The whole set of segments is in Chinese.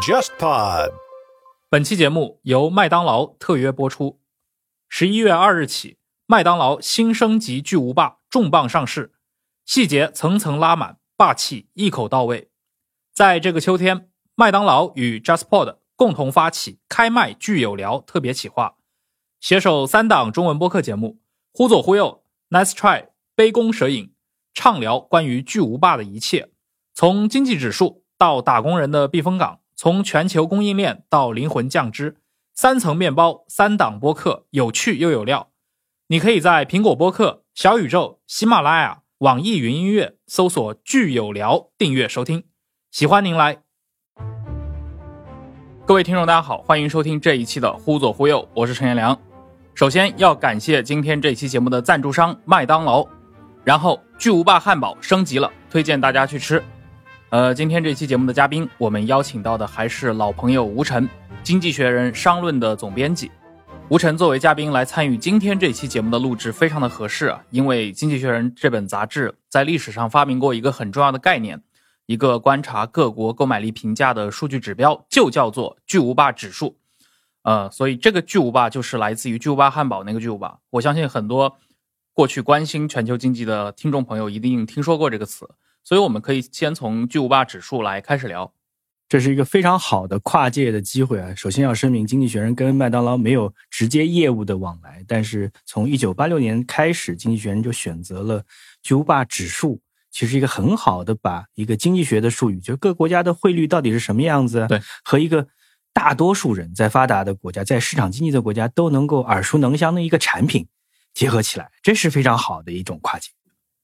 JustPod。本期节目由麦当劳特约播出。十一月二日起，麦当劳新升级巨无霸重磅上市，细节层层拉满，霸气一口到位。在这个秋天，麦当劳与 JustPod 共同发起“开麦聚有聊”特别企划，携手三档中文播客节目“忽左忽右”、“Nice Try”、“杯弓蛇影”，畅聊关于巨无霸的一切，从经济指数到打工人的避风港。从全球供应链到灵魂酱汁，三层面包，三档播客，有趣又有料。你可以在苹果播客、小宇宙、喜马拉雅、网易云音乐搜索“巨有聊”订阅收听。喜欢您来。各位听众，大家好，欢迎收听这一期的《忽左忽右》，我是陈彦良。首先要感谢今天这期节目的赞助商麦当劳，然后巨无霸汉堡升级了，推荐大家去吃。呃，今天这期节目的嘉宾，我们邀请到的还是老朋友吴晨，《经济学人》商论的总编辑。吴晨作为嘉宾来参与今天这期节目的录制，非常的合适啊，因为《经济学人》这本杂志在历史上发明过一个很重要的概念，一个观察各国购买力评价的数据指标，就叫做巨无霸指数。呃，所以这个巨无霸就是来自于巨无霸汉堡那个巨无霸。我相信很多过去关心全球经济的听众朋友一定听说过这个词。所以我们可以先从巨无霸指数来开始聊，这是一个非常好的跨界的机会啊。首先要声明，经济学人跟麦当劳没有直接业务的往来，但是从一九八六年开始，经济学人就选择了巨无霸指数，其实一个很好的把一个经济学的术语，就是各国家的汇率到底是什么样子，对，和一个大多数人在发达的国家，在市场经济的国家都能够耳熟能详的一个产品结合起来，这是非常好的一种跨界。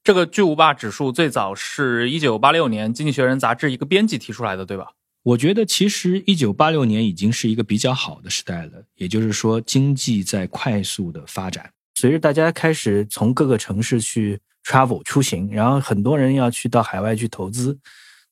这个巨无霸指数最早是一九八六年《经济学人》杂志一个编辑提出来的，对吧？我觉得其实一九八六年已经是一个比较好的时代了，也就是说经济在快速的发展，随着大家开始从各个城市去 travel 出行，然后很多人要去到海外去投资，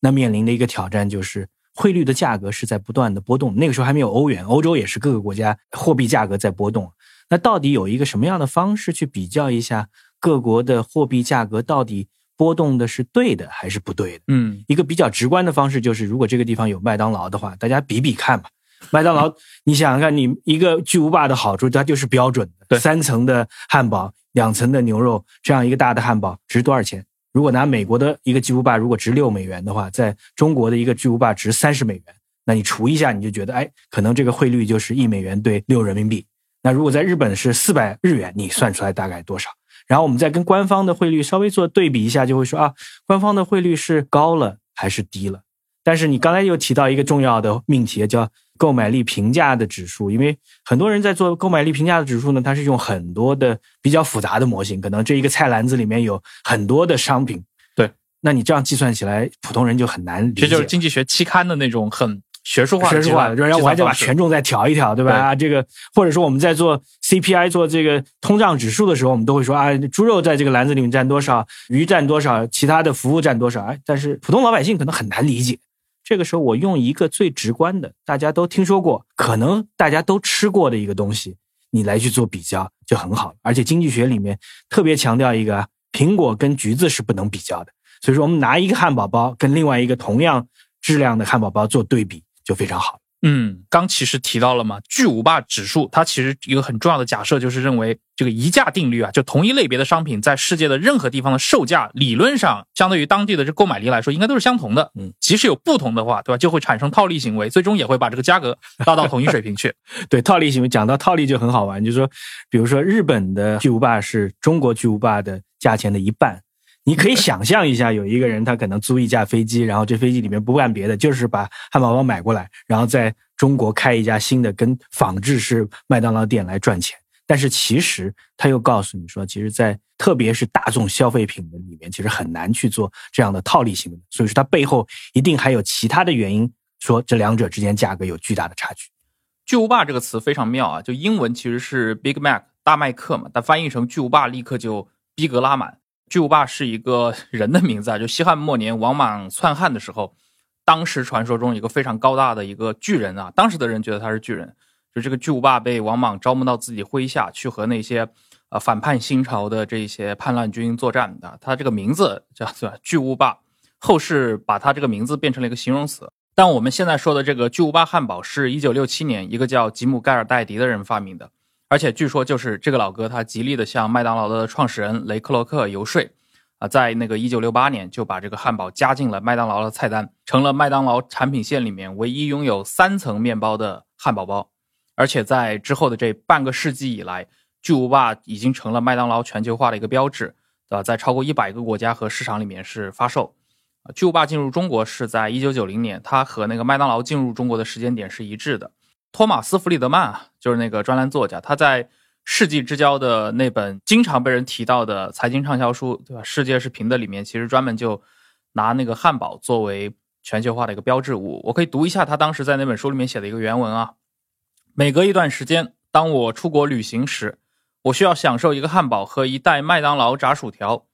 那面临的一个挑战就是汇率的价格是在不断的波动。那个时候还没有欧元，欧洲也是各个国家货币价格在波动。那到底有一个什么样的方式去比较一下？各国的货币价格到底波动的是对的还是不对的？嗯，一个比较直观的方式就是，如果这个地方有麦当劳的话，大家比比看吧。麦当劳，你想想看，你一个巨无霸的好处，它就是标准的，三层的汉堡，两层的牛肉，这样一个大的汉堡值多少钱？如果拿美国的一个巨无霸，如果值六美元的话，在中国的一个巨无霸值三十美元，那你除一下，你就觉得，哎，可能这个汇率就是一美元兑六人民币。那如果在日本是四百日元，你算出来大概多少？然后我们再跟官方的汇率稍微做对比一下，就会说啊，官方的汇率是高了还是低了？但是你刚才又提到一个重要的命题，叫购买力评价的指数，因为很多人在做购买力评价的指数呢，它是用很多的比较复杂的模型，可能这一个菜篮子里面有很多的商品。对，那你这样计算起来，普通人就很难理解。这就是经济学期刊的那种很。学术化，学术化，然后我还得把权重再调一调，对吧？啊，这个或者说我们在做 CPI 做这个通胀指数的时候，我们都会说啊，猪肉在这个篮子里面占多少，鱼占多少，其他的服务占多少。哎，但是普通老百姓可能很难理解。这个时候，我用一个最直观的，大家都听说过，可能大家都吃过的一个东西，你来去做比较就很好。而且经济学里面特别强调一个，苹果跟橘子是不能比较的。所以说，我们拿一个汉堡包跟另外一个同样质量的汉堡包做对比。就非常好。嗯，刚其实提到了嘛，巨无霸指数，它其实一个很重要的假设就是认为这个宜价定律啊，就同一类别的商品在世界的任何地方的售价，理论上相对于当地的这购买力来说，应该都是相同的。嗯，即使有不同的话，对吧，就会产生套利行为，最终也会把这个价格拉到同一水平去。对，套利行为讲到套利就很好玩，就是说，比如说日本的巨无霸是中国巨无霸的价钱的一半。你可以想象一下，有一个人他可能租一架飞机，然后这飞机里面不干别的，就是把汉堡包买过来，然后在中国开一家新的跟仿制式麦当劳店来赚钱。但是其实他又告诉你说，其实，在特别是大众消费品的里面，其实很难去做这样的套利行为。所以说，它背后一定还有其他的原因，说这两者之间价格有巨大的差距。巨无霸这个词非常妙啊，就英文其实是 Big Mac 大麦克嘛，但翻译成巨无霸立刻就逼格拉满。巨无霸是一个人的名字啊，就西汉末年王莽篡汉的时候，当时传说中一个非常高大的一个巨人啊，当时的人觉得他是巨人，就这个巨无霸被王莽招募到自己麾下去和那些呃反叛新朝的这些叛乱军作战的，他这个名字叫做巨无霸，后世把他这个名字变成了一个形容词。但我们现在说的这个巨无霸汉堡是一九六七年一个叫吉姆·盖尔戴迪的人发明的，而且据说就是这个老哥他极力的向麦当劳的创始人雷克洛克游说。啊，在那个一九六八年就把这个汉堡加进了麦当劳的菜单，成了麦当劳产品线里面唯一拥有三层面包的汉堡包。而且在之后的这半个世纪以来，巨无霸已经成了麦当劳全球化的一个标志，对吧？在超过一百个国家和市场里面是发售。巨无霸进入中国是在一九九零年，它和那个麦当劳进入中国的时间点是一致的。托马斯·弗里德曼啊，就是那个专栏作家，他在。世纪之交的那本经常被人提到的财经畅销书，对吧？世界是平的里面其实专门就拿那个汉堡作为全球化的一个标志物。我可以读一下他当时在那本书里面写的一个原文啊。每隔一段时间，当我出国旅行时，我需要享受一个汉堡和一袋麦当劳炸薯条。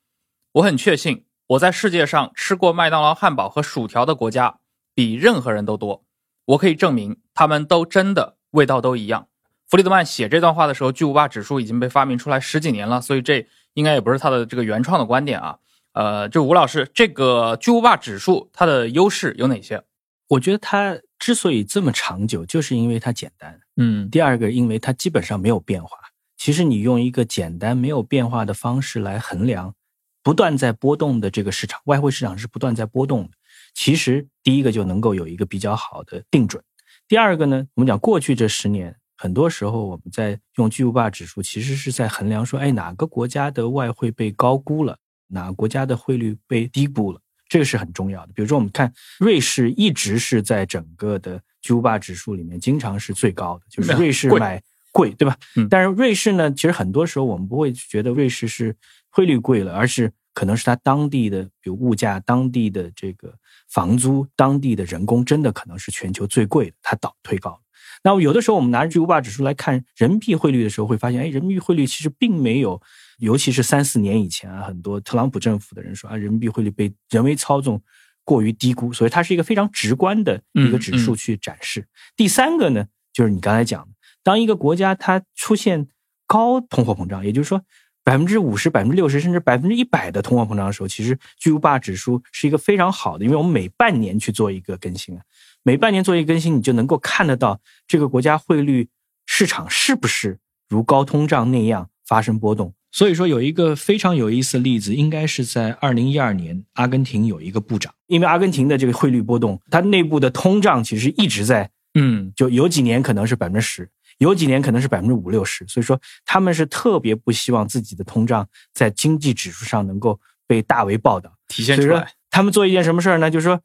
我很确信，我在世界上吃过麦当劳汉堡和薯条的国家比任何人都多。我可以证明，他们都真的味道都一样。弗里德曼写这段话的时候，巨无霸指数已经被发明出来十几年了，所以这应该也不是他的这个原创的观点啊。呃，就吴老师，这个巨无霸指数它的优势有哪些？我觉得它之所以这么长久，就是因为它简单。嗯，第二个，因为它基本上没有变化。其实你用一个简单没有变化的方式来衡量不断在波动的这个市场，外汇市场是不断在波动的。其实第一个就能够有一个比较好的定准。第二个呢，我们讲过去这十年。很多时候，我们在用巨无霸指数，其实是在衡量说，哎，哪个国家的外汇被高估了，哪个国家的汇率被低估了，这个是很重要的。比如说，我们看瑞士一直是在整个的巨无霸指数里面，经常是最高的，就是瑞士买贵，对吧？但是瑞士呢，其实很多时候我们不会觉得瑞士是汇率贵了，而是可能是它当地的，比如物价、当地的这个房租、当地的人工，真的可能是全球最贵的，它倒推高。那有的时候，我们拿着巨无霸指数来看人民币汇率的时候，会发现，哎，人民币汇率其实并没有，尤其是三四年以前啊，很多特朗普政府的人说啊，人民币汇率被人为操纵，过于低估，所以它是一个非常直观的一个指数去展示。第三个呢，就是你刚才讲的，当一个国家它出现高通货膨胀，也就是说百分之五十、百分之六十甚至百分之一百的通货膨胀的时候，其实巨无霸指数是一个非常好的，因为我们每半年去做一个更新啊。每半年做一更新，你就能够看得到这个国家汇率市场是不是如高通胀那样发生波动。所以说，有一个非常有意思的例子，应该是在二零一二年，阿根廷有一个部长，因为阿根廷的这个汇率波动，它内部的通胀其实一直在，嗯，就有几年可能是百分之十，有几年可能是百分之五六十。所以说，他们是特别不希望自己的通胀在经济指数上能够被大为报道体现出来。他们做一件什么事儿呢？就是说，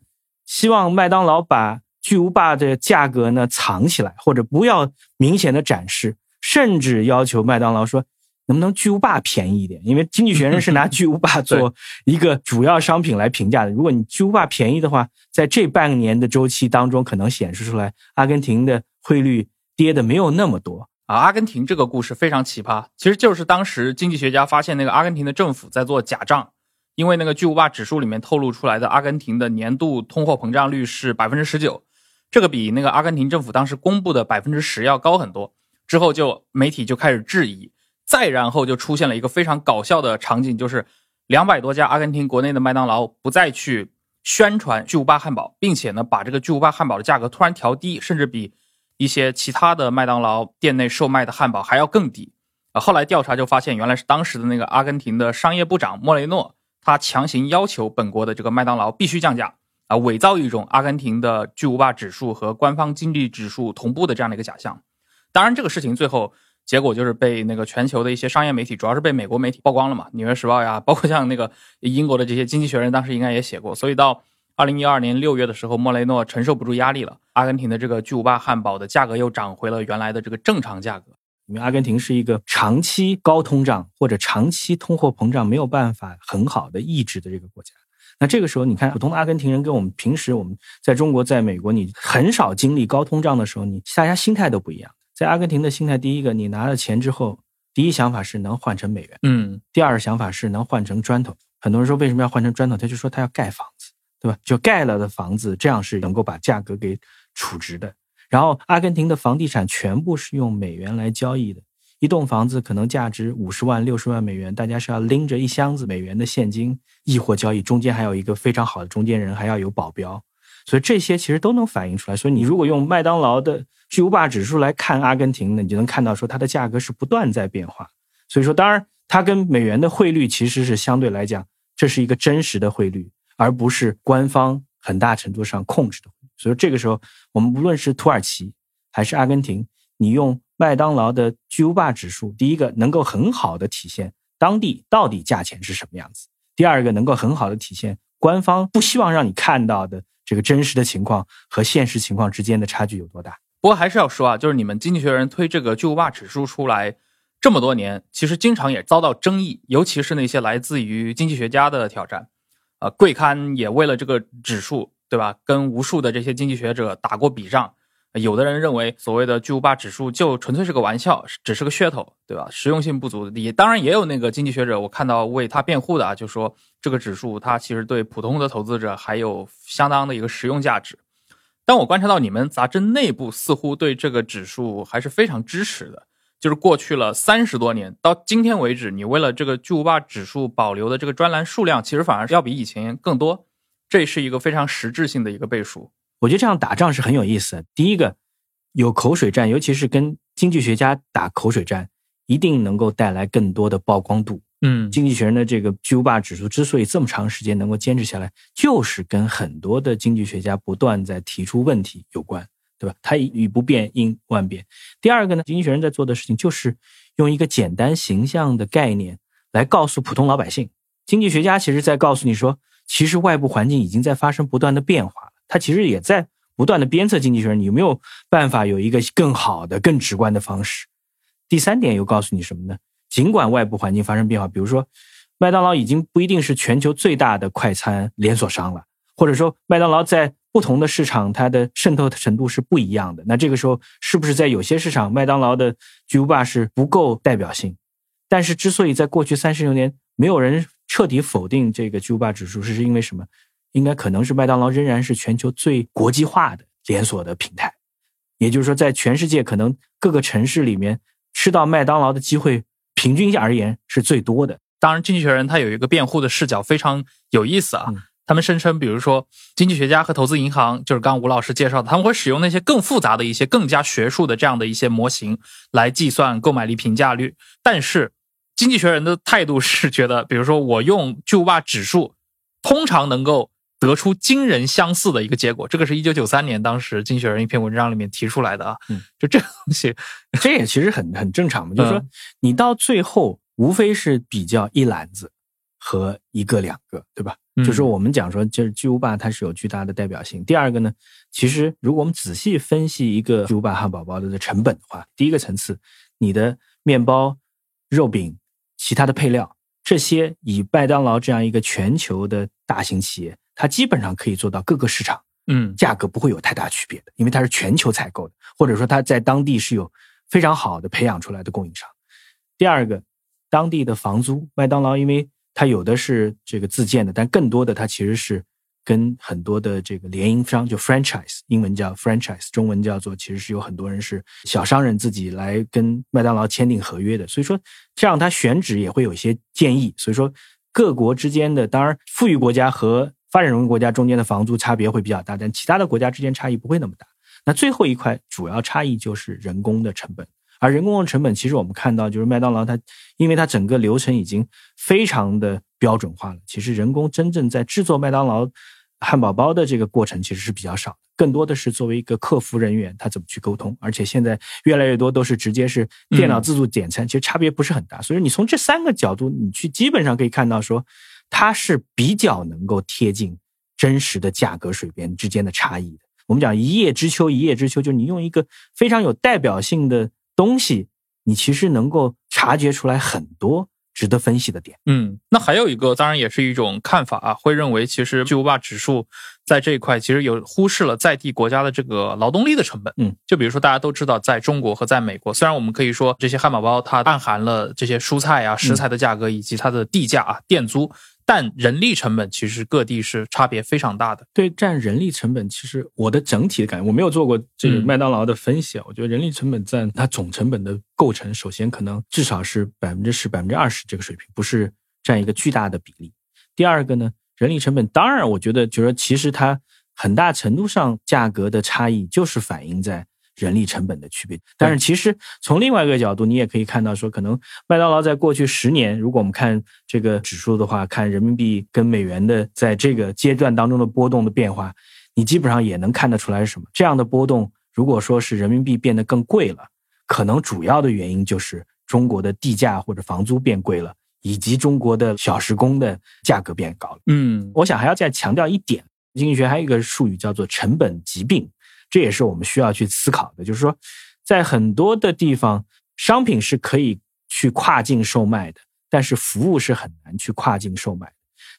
希望麦当劳把巨无霸的价格呢藏起来，或者不要明显的展示，甚至要求麦当劳说能不能巨无霸便宜一点？因为经济学人是拿巨无霸 做一个主要商品来评价的。如果你巨无霸便宜的话，在这半年的周期当中，可能显示出来阿根廷的汇率跌的没有那么多啊。阿根廷这个故事非常奇葩，其实就是当时经济学家发现那个阿根廷的政府在做假账。因为那个巨无霸指数里面透露出来的阿根廷的年度通货膨胀率是百分之十九。这个比那个阿根廷政府当时公布的百分之十要高很多。之后就媒体就开始质疑，再然后就出现了一个非常搞笑的场景，就是两百多家阿根廷国内的麦当劳不再去宣传巨无霸汉堡，并且呢把这个巨无霸汉堡的价格突然调低，甚至比一些其他的麦当劳店内售卖的汉堡还要更低。啊，后来调查就发现，原来是当时的那个阿根廷的商业部长莫雷诺，他强行要求本国的这个麦当劳必须降价。啊，伪造一种阿根廷的巨无霸指数和官方经济指数同步的这样的一个假象。当然，这个事情最后结果就是被那个全球的一些商业媒体，主要是被美国媒体曝光了嘛，《纽约时报》呀，包括像那个英国的这些经济学人，当时应该也写过。所以到二零一二年六月的时候，莫雷诺承受不住压力了，阿根廷的这个巨无霸汉堡的价格又涨回了原来的这个正常价格。因为阿根廷是一个长期高通胀或者长期通货膨胀没有办法很好的抑制的这个国家。那这个时候，你看普通的阿根廷人跟我们平时我们在中国、在美国，你很少经历高通胀的时候，你大家心态都不一样。在阿根廷的心态，第一个，你拿了钱之后，第一想法是能换成美元，嗯；第二想法是能换成砖头。很多人说为什么要换成砖头？他就说他要盖房子，对吧？就盖了的房子，这样是能够把价格给储值的。然后，阿根廷的房地产全部是用美元来交易的，一栋房子可能价值五十万、六十万美元，大家是要拎着一箱子美元的现金易货交易，中间还有一个非常好的中间人，还要有保镖，所以这些其实都能反映出来。所以你如果用麦当劳的巨无霸指数来看阿根廷呢，你就能看到说它的价格是不断在变化。所以说，当然它跟美元的汇率其实是相对来讲，这是一个真实的汇率，而不是官方很大程度上控制的。所以这个时候，我们无论是土耳其还是阿根廷，你用麦当劳的巨无霸指数，第一个能够很好的体现当地到底价钱是什么样子；第二个能够很好的体现官方不希望让你看到的这个真实的情况和现实情况之间的差距有多大。不过还是要说啊，就是你们经济学人推这个巨无霸指数出来这么多年，其实经常也遭到争议，尤其是那些来自于经济学家的挑战。啊，贵刊也为了这个指数。对吧？跟无数的这些经济学者打过笔仗，有的人认为所谓的巨无霸指数就纯粹是个玩笑，只是个噱头，对吧？实用性不足的。也当然也有那个经济学者，我看到为他辩护的啊，就说这个指数它其实对普通的投资者还有相当的一个实用价值。但我观察到你们杂志内部似乎对这个指数还是非常支持的，就是过去了三十多年到今天为止，你为了这个巨无霸指数保留的这个专栏数量，其实反而是要比以前更多。这是一个非常实质性的一个背书，我觉得这样打仗是很有意思的。第一个，有口水战，尤其是跟经济学家打口水战，一定能够带来更多的曝光度。嗯，经济学人的这个巨无霸指数之所以这么长时间能够坚持下来，就是跟很多的经济学家不断在提出问题有关，对吧？它以不变应万变。第二个呢，经济学人在做的事情就是用一个简单形象的概念来告诉普通老百姓，经济学家其实在告诉你说。其实外部环境已经在发生不断的变化了，它其实也在不断的鞭策经济学人，你有没有办法有一个更好的、更直观的方式？第三点又告诉你什么呢？尽管外部环境发生变化，比如说麦当劳已经不一定是全球最大的快餐连锁商了，或者说麦当劳在不同的市场它的渗透程度是不一样的，那这个时候是不是在有些市场麦当劳的巨无霸是不够代表性？但是之所以在过去三十六年没有人。彻底否定这个巨无霸指数，是是因为什么？应该可能是麦当劳仍然是全球最国际化的连锁的平台，也就是说，在全世界可能各个城市里面吃到麦当劳的机会，平均而言是最多的。当然，经济学人他有一个辩护的视角，非常有意思啊。他们声称，比如说经济学家和投资银行，就是刚吴老师介绍的，他们会使用那些更复杂的一些、更加学术的这样的一些模型来计算购买力评价率，但是。经济学人的态度是觉得，比如说我用巨无霸指数，通常能够得出惊人相似的一个结果。这个是一九九三年当时经济学人一篇文章里面提出来的啊。嗯，就这个东西，这也其实很很正常嘛。就是说，你到最后无非是比较一篮子和一个两个，对吧？就是我们讲说，就是巨无霸它是有巨大的代表性。第二个呢，其实如果我们仔细分析一个巨无霸汉堡包的成本的话，第一个层次，你的面包、肉饼。其他的配料，这些以麦当劳这样一个全球的大型企业，它基本上可以做到各个市场，嗯，价格不会有太大区别的，因为它是全球采购的，或者说它在当地是有非常好的培养出来的供应商。第二个，当地的房租，麦当劳因为它有的是这个自建的，但更多的它其实是。跟很多的这个联营商，就 franchise，英文叫 franchise，中文叫做，其实是有很多人是小商人自己来跟麦当劳签订合约的。所以说，这样他选址也会有一些建议。所以说，各国之间的，当然富裕国家和发展中国家中间的房租差别会比较大，但其他的国家之间差异不会那么大。那最后一块主要差异就是人工的成本，而人工的成本，其实我们看到就是麦当劳它，因为它整个流程已经非常的。标准化了，其实人工真正在制作麦当劳汉堡包的这个过程其实是比较少，更多的是作为一个客服人员，他怎么去沟通，而且现在越来越多都是直接是电脑自助点餐，其实差别不是很大。所以你从这三个角度，你去基本上可以看到说，它是比较能够贴近真实的价格水平之间的差异的。我们讲一叶知秋，一叶知秋，就是你用一个非常有代表性的东西，你其实能够察觉出来很多。值得分析的点，嗯，那还有一个，当然也是一种看法啊，会认为其实巨无霸指数在这一块其实有忽视了在地国家的这个劳动力的成本，嗯，就比如说大家都知道，在中国和在美国，虽然我们可以说这些汉堡包它暗含了这些蔬菜啊食材的价格以及它的地价啊店租，但人力成本其实各地是差别非常大的。对，占人力成本，其实我的整体的感觉，我没有做过这个麦当劳的分析啊。我觉得人力成本占它总成本的构成，首先可能至少是百分之十、百分之二十这个水平，不是占一个巨大的比例。第二个呢，人力成本当然，我觉得就是说，其实它很大程度上价格的差异就是反映在。人力成本的区别，但是其实从另外一个角度，你也可以看到说，可能麦当劳在过去十年，如果我们看这个指数的话，看人民币跟美元的在这个阶段当中的波动的变化，你基本上也能看得出来是什么。这样的波动，如果说是人民币变得更贵了，可能主要的原因就是中国的地价或者房租变贵了，以及中国的小时工的价格变高了。嗯，我想还要再强调一点，经济学还有一个术语叫做成本疾病。这也是我们需要去思考的，就是说，在很多的地方，商品是可以去跨境售卖的，但是服务是很难去跨境售卖。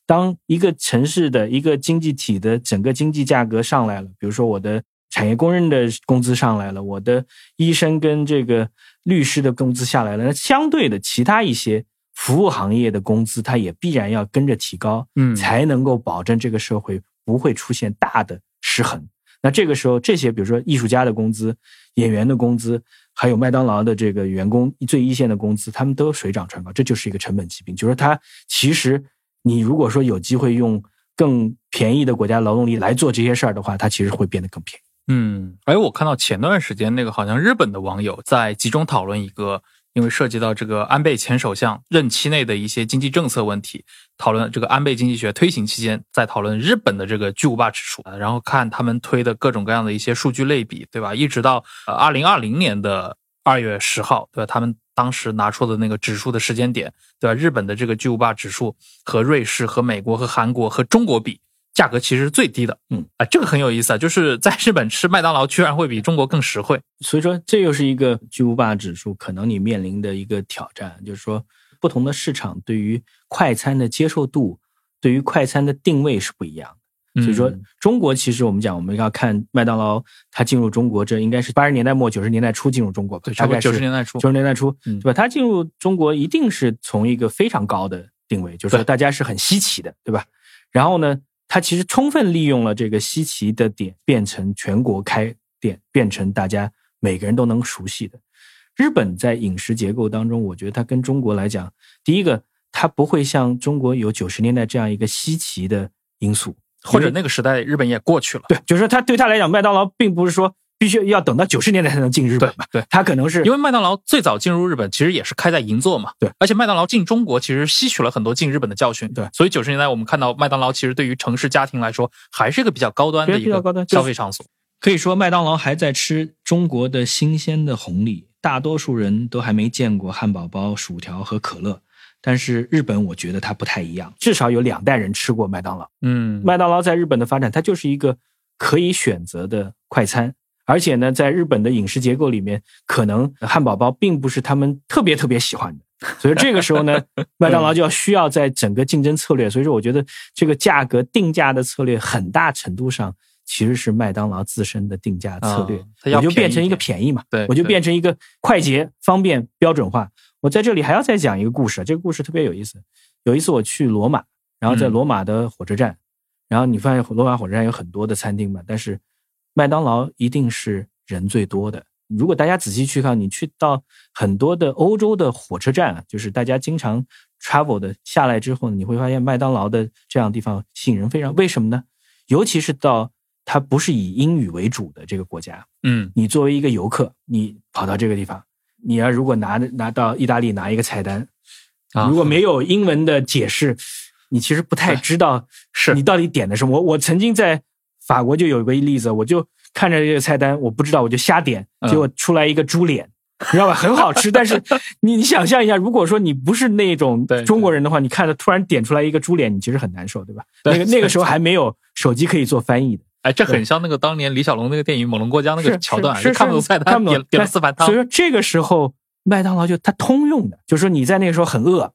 当一个城市的一个经济体的整个经济价格上来了，比如说我的产业工人的工资上来了，我的医生跟这个律师的工资下来了，那相对的其他一些服务行业的工资，它也必然要跟着提高，嗯，才能够保证这个社会不会出现大的失衡。那这个时候，这些比如说艺术家的工资、演员的工资，还有麦当劳的这个员工最一线的工资，他们都水涨船高，这就是一个成本疾病。就是它其实你如果说有机会用更便宜的国家劳动力来做这些事儿的话，它其实会变得更便宜。嗯，哎，我看到前段时间那个好像日本的网友在集中讨论一个。因为涉及到这个安倍前首相任期内的一些经济政策问题，讨论这个安倍经济学推行期间，在讨论日本的这个巨无霸指数，然后看他们推的各种各样的一些数据类比，对吧？一直到呃二零二零年的二月十号，对吧？他们当时拿出的那个指数的时间点，对吧？日本的这个巨无霸指数和瑞士、和美国、和韩国、和中国比。价格其实是最低的，嗯，啊，这个很有意思啊，就是在日本吃麦当劳居然会比中国更实惠，所以说这又是一个巨无霸指数可能你面临的一个挑战，就是说不同的市场对于快餐的接受度，对于快餐的定位是不一样的，所以说中国其实我们讲我们要看麦当劳它进入中国，这应该是八十年代末九十年代初进入中国吧，大概九十年代初，九十年代初，对吧？它进入中国一定是从一个非常高的定位，就是说大家是很稀奇的，对吧？然后呢？它其实充分利用了这个稀奇的点，变成全国开店，变成大家每个人都能熟悉的。日本在饮食结构当中，我觉得它跟中国来讲，第一个它不会像中国有九十年代这样一个稀奇的因素，或者那个时代日本也过去了。对，就是说它对他来讲，麦当劳并不是说。必须要等到九十年代才能进日本嘛？对，它可能是因为麦当劳最早进入日本，其实也是开在银座嘛。对，而且麦当劳进中国其实吸取了很多进日本的教训。对，所以九十年代我们看到麦当劳其实对于城市家庭来说还是一个比较高端的一个消费场所。可以说麦当劳还在吃中国的新鲜的红利，大多数人都还没见过汉堡包、薯条和可乐。但是日本我觉得它不太一样，至少有两代人吃过麦当劳。嗯，麦当劳在日本的发展，它就是一个可以选择的快餐。而且呢，在日本的饮食结构里面，可能汉堡包并不是他们特别特别喜欢的，所以这个时候呢，麦当劳就要需要在整个竞争策略。所以说，我觉得这个价格定价的策略，很大程度上其实是麦当劳自身的定价策略。我就变成一个便宜嘛，对，我就变成一个快捷、方便、标准化。我在这里还要再讲一个故事，这个故事特别有意思。有一次我去罗马，然后在罗马的火车站，然后你发现罗马火车站有很多的餐厅嘛，但是。麦当劳一定是人最多的。如果大家仔细去看，你去到很多的欧洲的火车站啊，就是大家经常 travel 的下来之后呢，你会发现麦当劳的这样地方吸引人非常。为什么呢？尤其是到它不是以英语为主的这个国家，嗯，你作为一个游客，你跑到这个地方，你要如果拿拿到意大利拿一个菜单，如果没有英文的解释，你其实不太知道是你到底点的什么。我我曾经在。法国就有一个例子，我就看着这个菜单，我不知道，我就瞎点，结果出来一个猪脸，你知道吧？很好吃，但是 你你想象一下，如果说你不是那种中国人的话，你看着突然点出来一个猪脸，你其实很难受，对吧？那个那个时候还没有手机可以做翻译的，哎，这很像那个当年李小龙那个电影《猛龙过江》那个桥段，是看不懂菜单，点点了四盘汤。所以说这个时候麦当劳就它通用的，就是说你在那个时候很饿，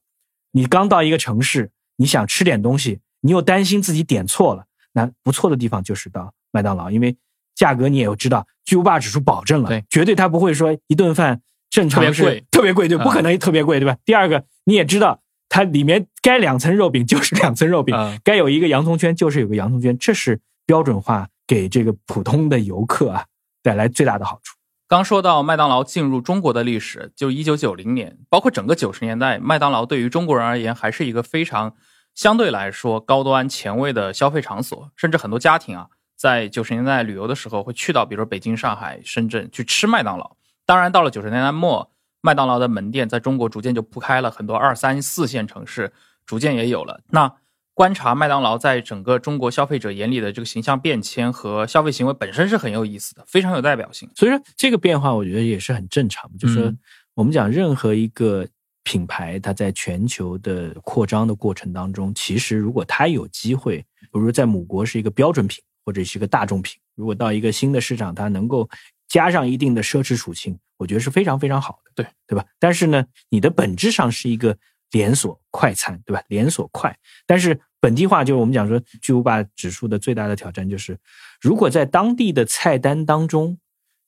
你刚到一个城市，你想吃点东西，你又担心自己点错了。那不错的地方就是到麦当劳，因为价格你也知道，巨无霸指数保证了，对，绝对它不会说一顿饭正常是特别贵，特别贵，对，不可能特别贵，对吧？第二个你也知道，它里面该两层肉饼就是两层肉饼，该有一个洋葱圈就是有个洋葱圈，这是标准化给这个普通的游客啊带来最大的好处。刚说到麦当劳进入中国的历史，就一九九零年，包括整个九十年代，麦当劳对于中国人而言还是一个非常相对来说高端前卫的消费场所，甚至很多家庭啊，在九十年代旅游的时候会去到，比如说北京、上海、深圳去吃麦当劳。当然，到了九十年代末，麦当劳的门店在中国逐渐就铺开了，很多二三四线城市逐渐也有了。那观察麦当劳在整个中国消费者眼里的这个形象变迁和消费行为本身是很有意思的，非常有代表性。所以说这个变化，我觉得也是很正常。就是，我们讲任何一个品牌，它在全球的扩张的过程当中，其实如果它有机会，比如在母国是一个标准品或者是一个大众品，如果到一个新的市场，它能够加上一定的奢侈属性，我觉得是非常非常好的，对对吧？但是呢，你的本质上是一个连锁快餐，对吧？连锁快，但是。本地化就是我们讲说巨无霸指数的最大的挑战，就是如果在当地的菜单当中，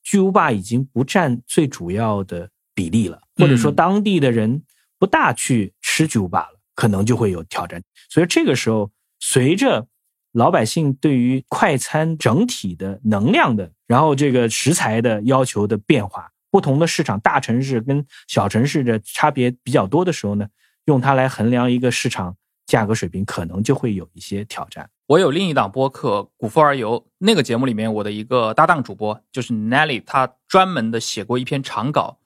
巨无霸已经不占最主要的比例了，或者说当地的人不大去吃巨无霸了，可能就会有挑战。所以这个时候，随着老百姓对于快餐整体的能量的，然后这个食材的要求的变化，不同的市场，大城市跟小城市的差别比较多的时候呢，用它来衡量一个市场。价格水平可能就会有一些挑战。我有另一档播客《古风而游》，那个节目里面，我的一个搭档主播就是 Nelly，他专门的写过一篇长稿，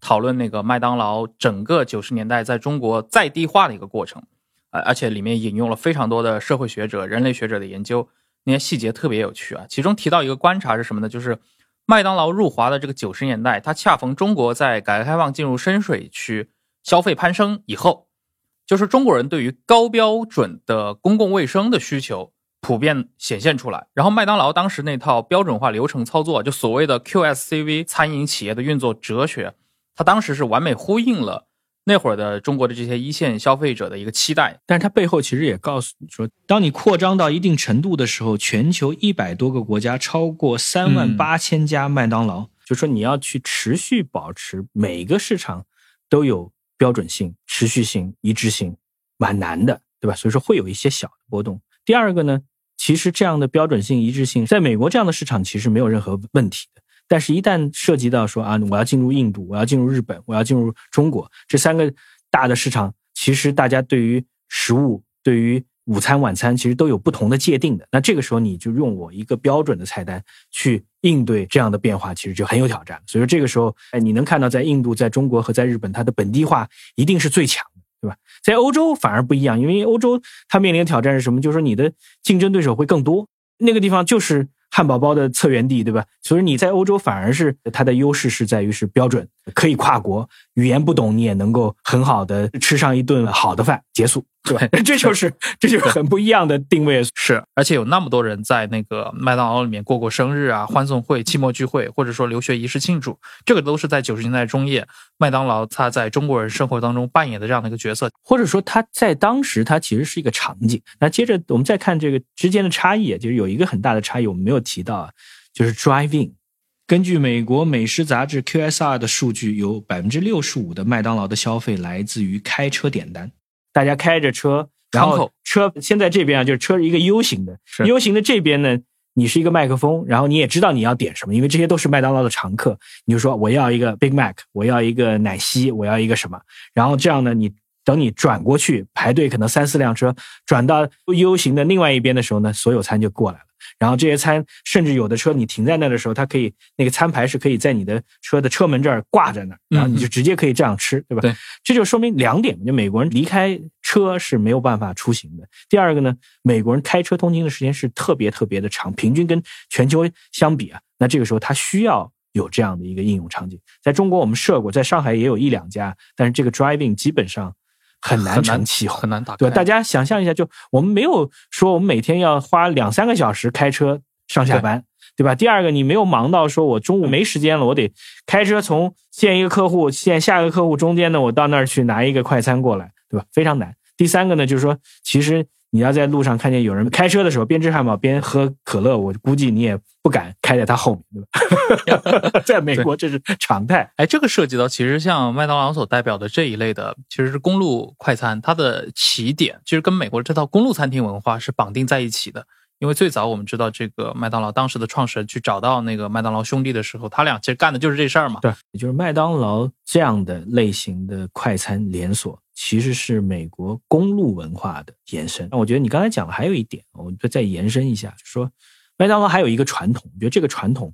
讨论那个麦当劳整个九十年代在中国在地化的一个过程，呃，而且里面引用了非常多的社会学者、人类学者的研究，那些细节特别有趣啊。其中提到一个观察是什么呢？就是麦当劳入华的这个九十年代，它恰逢中国在改革开放进入深水区、消费攀升以后。就是中国人对于高标准的公共卫生的需求普遍显现出来，然后麦当劳当时那套标准化流程操作，就所谓的 QSCV 餐饮企业的运作哲学，它当时是完美呼应了那会儿的中国的这些一线消费者的一个期待。但是它背后其实也告诉你说，当你扩张到一定程度的时候，全球一百多个国家超过三万八千家麦当劳，就说你要去持续保持每个市场都有。标准性、持续性、一致性，蛮难的，对吧？所以说会有一些小的波动。第二个呢，其实这样的标准性、一致性，在美国这样的市场其实没有任何问题的。但是，一旦涉及到说啊，我要进入印度，我要进入日本，我要进入中国这三个大的市场，其实大家对于食物、对于午餐、晚餐其实都有不同的界定的。那这个时候，你就用我一个标准的菜单去应对这样的变化，其实就很有挑战。所以说，这个时候，哎，你能看到在印度、在中国和在日本，它的本地化一定是最强的，对吧？在欧洲反而不一样，因为欧洲它面临的挑战是什么？就是说你的竞争对手会更多，那个地方就是。汉堡包的策源地，对吧？所以你在欧洲反而是它的优势是在于是标准，可以跨国，语言不懂你也能够很好的吃上一顿好的饭，结束，对？这就是这就是很不一样的定位。是，而且有那么多人在那个麦当劳里面过过生日啊、欢送会、期末聚会，或者说留学仪式庆祝，这个都是在九十年代中叶麦当劳它在中国人生活当中扮演的这样的一个角色，或者说它在当时它其实是一个场景。那接着我们再看这个之间的差异，就是有一个很大的差异，我们没有。提到啊，就是 driving。根据美国美食杂志 QSR 的数据，有百分之六十五的麦当劳的消费来自于开车点单。大家开着车，然后车先在这边啊，就是车是一个 U 型的，U 型的这边呢，你是一个麦克风，然后你也知道你要点什么，因为这些都是麦当劳的常客。你就说我要一个 Big Mac，我要一个奶昔，我要一个什么，然后这样呢，你等你转过去排队，可能三四辆车转到 U 型的另外一边的时候呢，所有餐就过来了。然后这些餐，甚至有的车你停在那的时候，它可以那个餐牌是可以在你的车的车门这儿挂在那儿，然后你就直接可以这样吃，对吧？对，这就说明两点：就美国人离开车是没有办法出行的。第二个呢，美国人开车通勤的时间是特别特别的长，平均跟全球相比啊，那这个时候他需要有这样的一个应用场景。在中国我们设过，在上海也有一两家，但是这个 driving 基本上。很难成气候，很难打。对，大家想象一下，就我们没有说我们每天要花两三个小时开车上下班，对吧？第二个，你没有忙到说我中午没时间了，我得开车从见一个客户见下一个客户中间呢，我到那儿去拿一个快餐过来，对吧？非常难。第三个呢，就是说，其实你要在路上看见有人开车的时候边吃汉堡边喝可乐，我估计你也不敢开在他后面，对吧？在美国这是常态。哎，这个涉及到其实像麦当劳所代表的这一类的，其实是公路快餐，它的起点其实跟美国这套公路餐厅文化是绑定在一起的。因为最早我们知道，这个麦当劳当时的创始人去找到那个麦当劳兄弟的时候，他俩其实干的就是这事儿嘛。对，也就是麦当劳这样的类型的快餐连锁。其实是美国公路文化的延伸。那我觉得你刚才讲的还有一点，我再延伸一下，就是说麦当劳还有一个传统。我觉得这个传统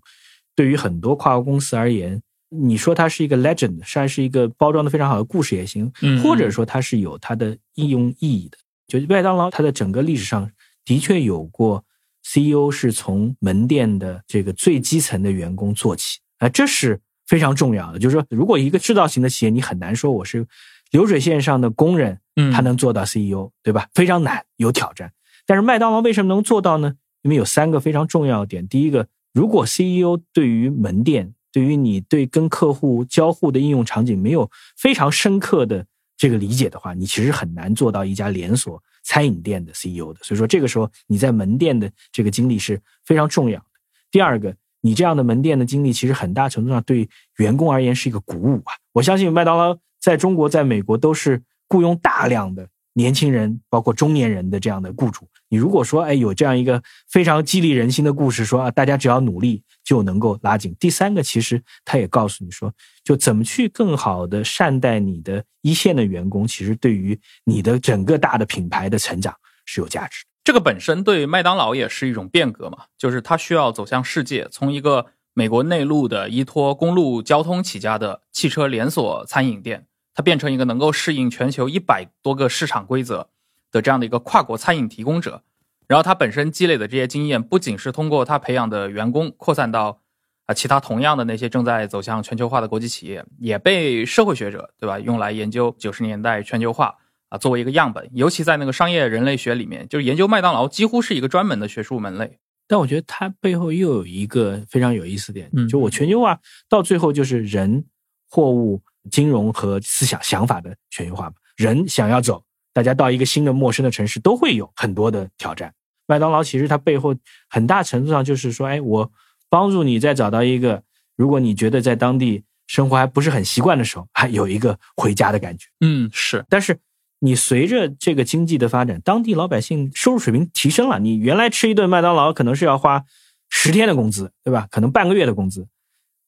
对于很多跨国公司而言，你说它是一个 legend，算是一个包装的非常好的故事也行，或者说它是有它的应用意义的。就麦当劳它的整个历史上的确有过 CEO 是从门店的这个最基层的员工做起啊，这是非常重要的。就是说，如果一个制造型的企业，你很难说我是。流水线上的工人，嗯，他能做到 CEO，对吧？非常难，有挑战。但是麦当劳为什么能做到呢？因为有三个非常重要的点。第一个，如果 CEO 对于门店，对于你对跟客户交互的应用场景没有非常深刻的这个理解的话，你其实很难做到一家连锁餐饮店的 CEO 的。所以说，这个时候你在门店的这个经历是非常重要的。第二个，你这样的门店的经历，其实很大程度上对员工而言是一个鼓舞啊。我相信麦当劳。在中国，在美国都是雇佣大量的年轻人，包括中年人的这样的雇主。你如果说，哎，有这样一个非常激励人心的故事，说啊，大家只要努力就能够拉紧。第三个，其实他也告诉你说，就怎么去更好的善待你的一线的员工，其实对于你的整个大的品牌的成长是有价值。这个本身对麦当劳也是一种变革嘛，就是它需要走向世界，从一个美国内陆的依托公路交通起家的汽车连锁餐饮店。它变成一个能够适应全球一百多个市场规则的这样的一个跨国餐饮提供者，然后它本身积累的这些经验，不仅是通过它培养的员工扩散到啊其他同样的那些正在走向全球化的国际企业，也被社会学者对吧用来研究九十年代全球化啊作为一个样本，尤其在那个商业人类学里面，就是研究麦当劳几乎是一个专门的学术门类。但我觉得它背后又有一个非常有意思点，就我全球化到最后就是人、货物。金融和思想想法的全球化吧。人想要走，大家到一个新的陌生的城市，都会有很多的挑战。麦当劳其实它背后很大程度上就是说，哎，我帮助你再找到一个，如果你觉得在当地生活还不是很习惯的时候，还有一个回家的感觉。嗯，是。但是你随着这个经济的发展，当地老百姓收入水平提升了，你原来吃一顿麦当劳可能是要花十天的工资，对吧？可能半个月的工资。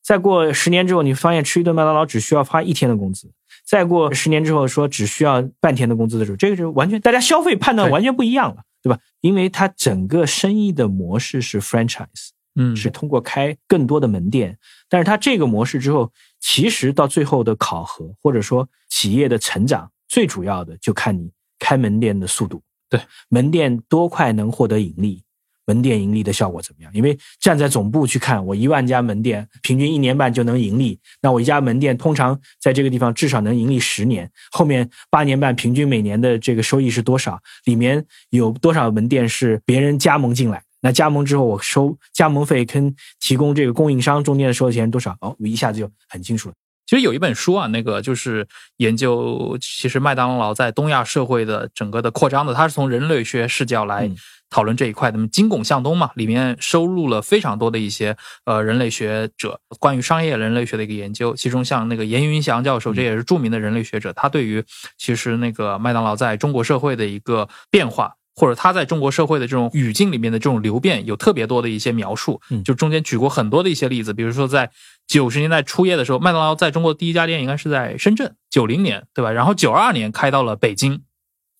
再过十年之后，你发现吃一顿麦当劳只需要花一天的工资；再过十年之后，说只需要半天的工资的时候，这个就完全大家消费判断完全不一样了，对吧？因为它整个生意的模式是 franchise，嗯，是通过开更多的门店。但是它这个模式之后，其实到最后的考核或者说企业的成长，最主要的就看你开门店的速度，对，门店多快能获得盈利。门店盈利的效果怎么样？因为站在总部去看，我一万家门店平均一年半就能盈利，那我一家门店通常在这个地方至少能盈利十年，后面八年半平均每年的这个收益是多少？里面有多少门店是别人加盟进来？那加盟之后我收加盟费跟提供这个供应商中间的收的钱多少？哦，我一下子就很清楚了。其实有一本书啊，那个就是研究其实麦当劳在东亚社会的整个的扩张的，它是从人类学视角来。讨论这一块，那么金拱向东嘛，里面收录了非常多的一些呃人类学者关于商业人类学的一个研究，其中像那个严云祥教授，这也是著名的人类学者，他对于其实那个麦当劳在中国社会的一个变化，或者他在中国社会的这种语境里面的这种流变，有特别多的一些描述，就中间举过很多的一些例子，比如说在九十年代初叶的时候，麦当劳在中国第一家店应该是在深圳，九零年对吧？然后九二年开到了北京，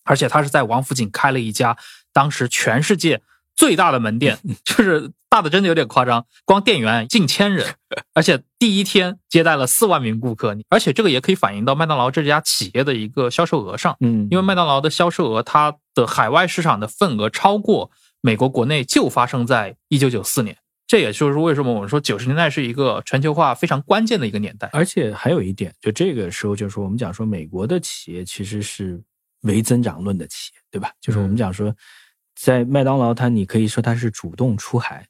而且他是在王府井开了一家。当时全世界最大的门店，就是大的真的有点夸张，光店员近千人，而且第一天接待了四万名顾客，而且这个也可以反映到麦当劳这家企业的一个销售额上，嗯，因为麦当劳的销售额，它的海外市场的份额超过美国国内，就发生在一九九四年，这也就是为什么我们说九十年代是一个全球化非常关键的一个年代，而且还有一点，就这个时候就是说，我们讲说美国的企业其实是唯增长论的企业，对吧？就是我们讲说。在麦当劳，它你可以说它是主动出海，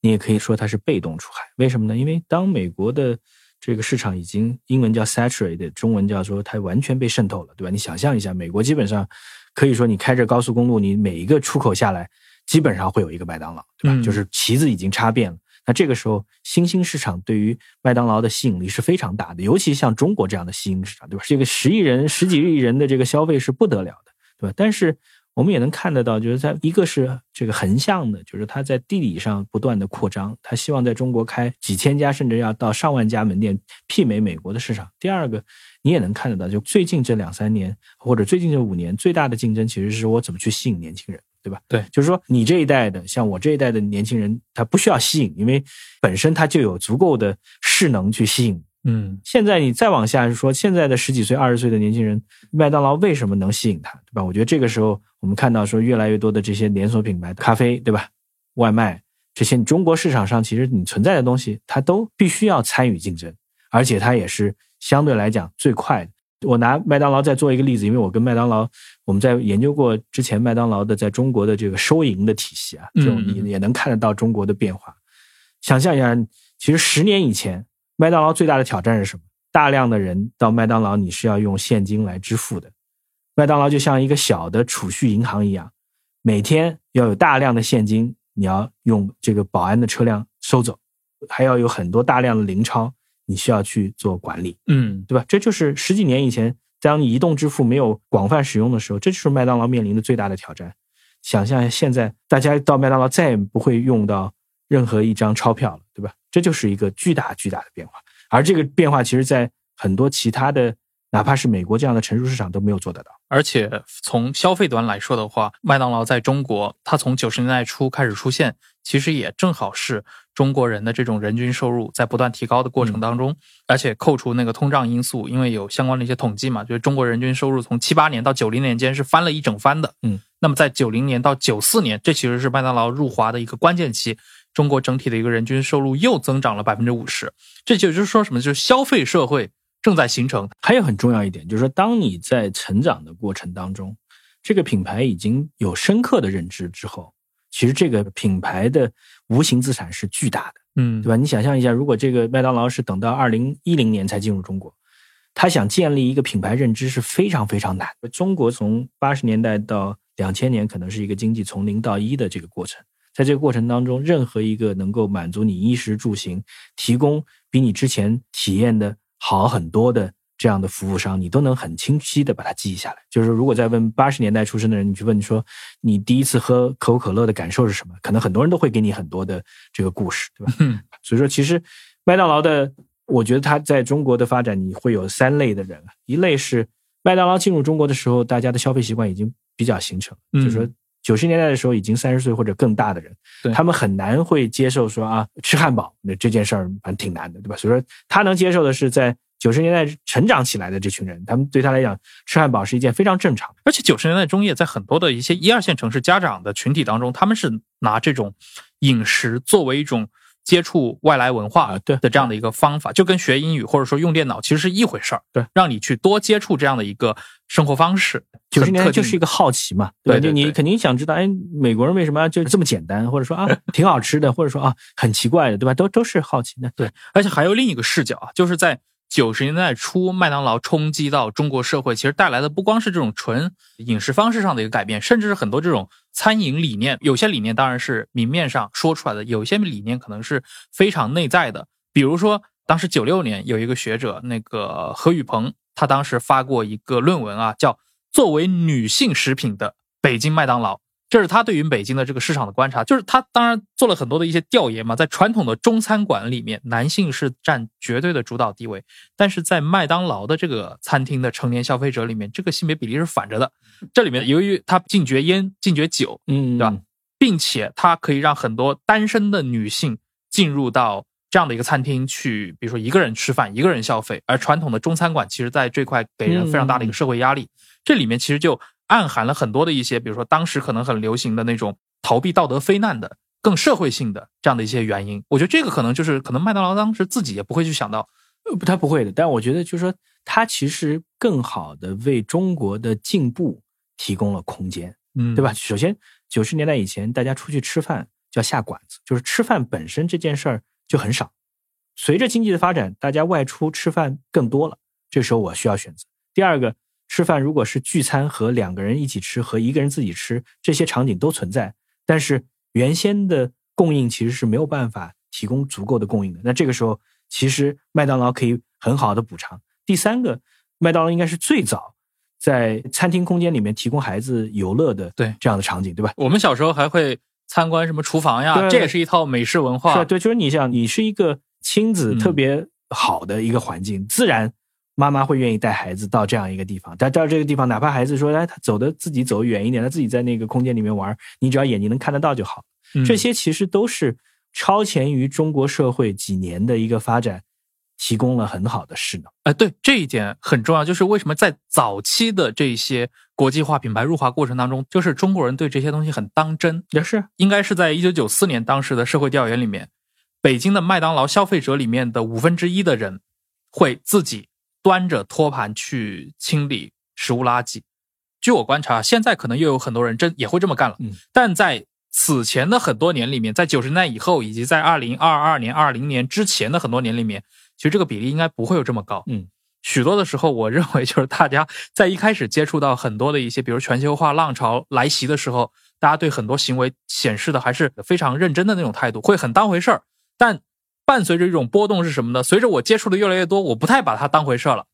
你也可以说它是被动出海。为什么呢？因为当美国的这个市场已经英文叫 saturated，中文叫说它完全被渗透了，对吧？你想象一下，美国基本上可以说你开着高速公路，你每一个出口下来，基本上会有一个麦当劳，对吧？就是旗子已经插遍了。那这个时候，新兴市场对于麦当劳的吸引力是非常大的，尤其像中国这样的新兴市场，对吧？这个十亿人、十几亿人的这个消费是不得了的，对吧？但是我们也能看得到，就是在一个是这个横向的，就是它在地理上不断的扩张，它希望在中国开几千家，甚至要到上万家门店，媲美美国的市场。第二个，你也能看得到，就最近这两三年或者最近这五年，最大的竞争其实是我怎么去吸引年轻人。对吧？对，就是说，你这一代的，像我这一代的年轻人，他不需要吸引，因为本身他就有足够的势能去吸引。嗯，现在你再往下说，现在的十几岁、二十岁的年轻人，麦当劳为什么能吸引他？对吧？我觉得这个时候，我们看到说，越来越多的这些连锁品牌咖啡，对吧？外卖这些，中国市场上其实你存在的东西，它都必须要参与竞争，而且它也是相对来讲最快的。我拿麦当劳再做一个例子，因为我跟麦当劳，我们在研究过之前麦当劳的在中国的这个收银的体系啊，就你也能看得到中国的变化。想象一下，其实十年以前，麦当劳最大的挑战是什么？大量的人到麦当劳，你是要用现金来支付的。麦当劳就像一个小的储蓄银行一样，每天要有大量的现金，你要用这个保安的车辆收走，还要有很多大量的零钞。你需要去做管理，嗯，对吧？这就是十几年以前，当你移动支付没有广泛使用的时候，这就是麦当劳面临的最大的挑战。想象现在，大家到麦当劳再也不会用到任何一张钞票了，对吧？这就是一个巨大巨大的变化。而这个变化，其实在很多其他的，哪怕是美国这样的成熟市场都没有做得到。而且从消费端来说的话，麦当劳在中国，它从九十年代初开始出现，其实也正好是。中国人的这种人均收入在不断提高的过程当中，而且扣除那个通胀因素，因为有相关的一些统计嘛，就是中国人均收入从七八年到九零年间是翻了一整番的。嗯，那么在九零年到九四年，这其实是麦当劳入华的一个关键期，中国整体的一个人均收入又增长了百分之五十。这就是说什么？就是消费社会正在形成。还有很重要一点，就是说，当你在成长的过程当中，这个品牌已经有深刻的认知之后。其实这个品牌的无形资产是巨大的，嗯，对吧？你想象一下，如果这个麦当劳是等到二零一零年才进入中国，他想建立一个品牌认知是非常非常难。中国从八十年代到两千年，可能是一个经济从零到一的这个过程，在这个过程当中，任何一个能够满足你衣食住行、提供比你之前体验的好很多的。这样的服务商，你都能很清晰的把它记忆下来。就是如果再问八十年代出生的人，你去问说你第一次喝可口可乐的感受是什么？可能很多人都会给你很多的这个故事，对吧？嗯。所以说，其实麦当劳的，我觉得它在中国的发展，你会有三类的人。一类是麦当劳进入中国的时候，大家的消费习惯已经比较形成，就是说九十年代的时候已经三十岁或者更大的人，他们很难会接受说啊吃汉堡那这件事儿，反正挺难的，对吧？所以说他能接受的是在。九十年代成长起来的这群人，他们对他来讲，吃汉堡是一件非常正常。而且九十年代中叶，在很多的一些一二线城市家长的群体当中，他们是拿这种饮食作为一种接触外来文化对的这样的一个方法，就跟学英语或者说用电脑其实是一回事儿。对，让你去多接触这样的一个生活方式。九十年代就是一个好奇嘛，对，就你肯定想知道，哎，美国人为什么就这么简单，或者说啊 挺好吃的，或者说啊很奇怪的，对吧？都都是好奇的。对，而且还有另一个视角啊，就是在。九十年代初，麦当劳冲击到中国社会，其实带来的不光是这种纯饮食方式上的一个改变，甚至是很多这种餐饮理念。有些理念当然是明面上说出来的，有些理念可能是非常内在的。比如说，当时九六年有一个学者，那个何宇鹏，他当时发过一个论文啊，叫《作为女性食品的北京麦当劳》。这是他对于北京的这个市场的观察，就是他当然做了很多的一些调研嘛，在传统的中餐馆里面，男性是占绝对的主导地位，但是在麦当劳的这个餐厅的成年消费者里面，这个性别比例是反着的。这里面由于他禁绝烟、禁绝酒，嗯，对吧？并且它可以让很多单身的女性进入到这样的一个餐厅去，比如说一个人吃饭、一个人消费，而传统的中餐馆其实在这块给人非常大的一个社会压力。这里面其实就。暗含了很多的一些，比如说当时可能很流行的那种逃避道德非难的、更社会性的这样的一些原因。我觉得这个可能就是可能麦当劳当时自己也不会去想到，呃，他不会的。但我觉得就是说，他其实更好的为中国的进步提供了空间，嗯，对吧？首先，九十年代以前，大家出去吃饭叫下馆子，就是吃饭本身这件事儿就很少。随着经济的发展，大家外出吃饭更多了，这时候我需要选择。第二个。吃饭如果是聚餐和两个人一起吃和一个人自己吃，这些场景都存在。但是原先的供应其实是没有办法提供足够的供应的。那这个时候，其实麦当劳可以很好的补偿。第三个，麦当劳应该是最早在餐厅空间里面提供孩子游乐的对这样的场景，对吧？我们小时候还会参观什么厨房呀，这也是一套美式文化。对，就是你想，你是一个亲子特别好的一个环境，自然。妈妈会愿意带孩子到这样一个地方，但到这个地方，哪怕孩子说，哎，他走的自己走远一点，他自己在那个空间里面玩，你只要眼睛能看得到就好。这些其实都是超前于中国社会几年的一个发展，提供了很好的势能。哎，对这一点很重要，就是为什么在早期的这些国际化品牌入华过程当中，就是中国人对这些东西很当真。也是，应该是在一九九四年当时的社会调研里面，北京的麦当劳消费者里面的五分之一的人会自己。端着托盘去清理食物垃圾，据我观察，现在可能又有很多人真也会这么干了。嗯，但在此前的很多年里面，在九十年代以后，以及在二零二二年、二零年之前的很多年里面，其实这个比例应该不会有这么高。嗯，许多的时候，我认为就是大家在一开始接触到很多的一些，比如全球化浪潮来袭的时候，大家对很多行为显示的还是非常认真的那种态度，会很当回事儿。但伴随着一种波动是什么呢？随着我接触的越来越多，我不太把它当回事了。